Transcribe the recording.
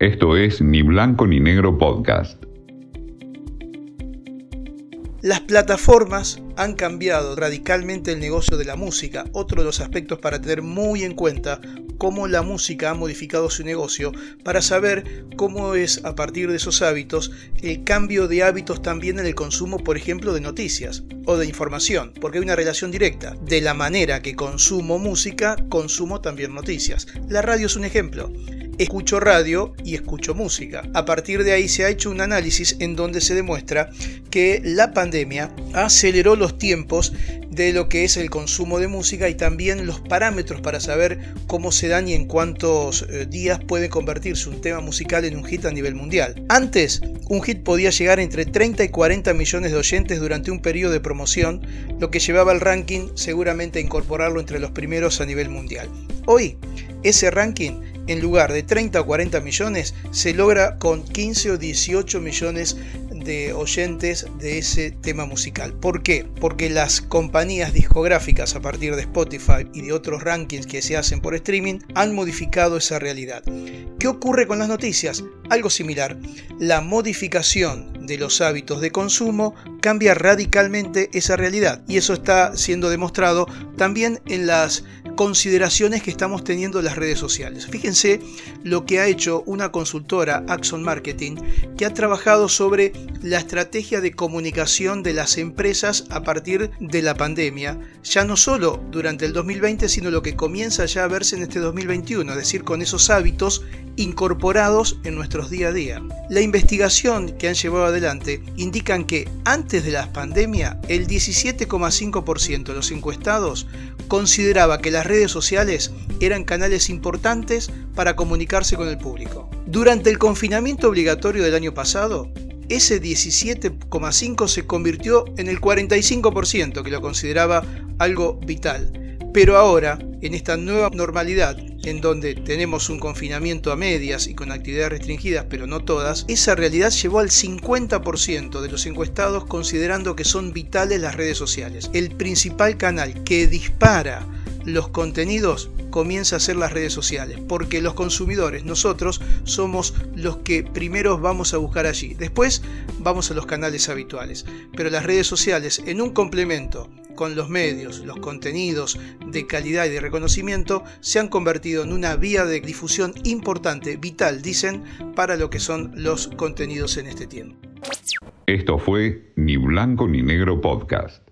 Esto es Ni Blanco ni Negro Podcast. Las plataformas han cambiado radicalmente el negocio de la música, otro de los aspectos para tener muy en cuenta cómo la música ha modificado su negocio, para saber cómo es a partir de esos hábitos el cambio de hábitos también en el consumo, por ejemplo, de noticias o de información, porque hay una relación directa. De la manera que consumo música, consumo también noticias. La radio es un ejemplo escucho radio y escucho música. A partir de ahí se ha hecho un análisis en donde se demuestra que la pandemia aceleró los tiempos de lo que es el consumo de música y también los parámetros para saber cómo se dan y en cuántos eh, días puede convertirse un tema musical en un hit a nivel mundial. Antes, un hit podía llegar entre 30 y 40 millones de oyentes durante un periodo de promoción, lo que llevaba al ranking seguramente a incorporarlo entre los primeros a nivel mundial. Hoy, ese ranking en lugar de 30 o 40 millones, se logra con 15 o 18 millones de oyentes de ese tema musical. ¿Por qué? Porque las compañías discográficas a partir de Spotify y de otros rankings que se hacen por streaming han modificado esa realidad. ¿Qué ocurre con las noticias? Algo similar. La modificación de los hábitos de consumo cambia radicalmente esa realidad y eso está siendo demostrado también en las consideraciones que estamos teniendo las redes sociales. Fíjense lo que ha hecho una consultora, Axon Marketing, que ha trabajado sobre la estrategia de comunicación de las empresas a partir de la pandemia, ya no solo durante el 2020, sino lo que comienza ya a verse en este 2021, es decir, con esos hábitos incorporados en nuestros día a día. La investigación que han llevado adelante indican que antes de la pandemia el 17,5% de los encuestados consideraba que las redes sociales eran canales importantes para comunicarse con el público. Durante el confinamiento obligatorio del año pasado, ese 17,5 se convirtió en el 45% que lo consideraba algo vital. Pero ahora, en esta nueva normalidad, en donde tenemos un confinamiento a medias y con actividades restringidas, pero no todas, esa realidad llevó al 50% de los encuestados considerando que son vitales las redes sociales. El principal canal que dispara los contenidos comienza a ser las redes sociales, porque los consumidores, nosotros, somos los que primero vamos a buscar allí, después vamos a los canales habituales, pero las redes sociales en un complemento con los medios, los contenidos de calidad y de reconocimiento se han convertido en una vía de difusión importante, vital, dicen, para lo que son los contenidos en este tiempo. Esto fue Ni Blanco ni Negro Podcast.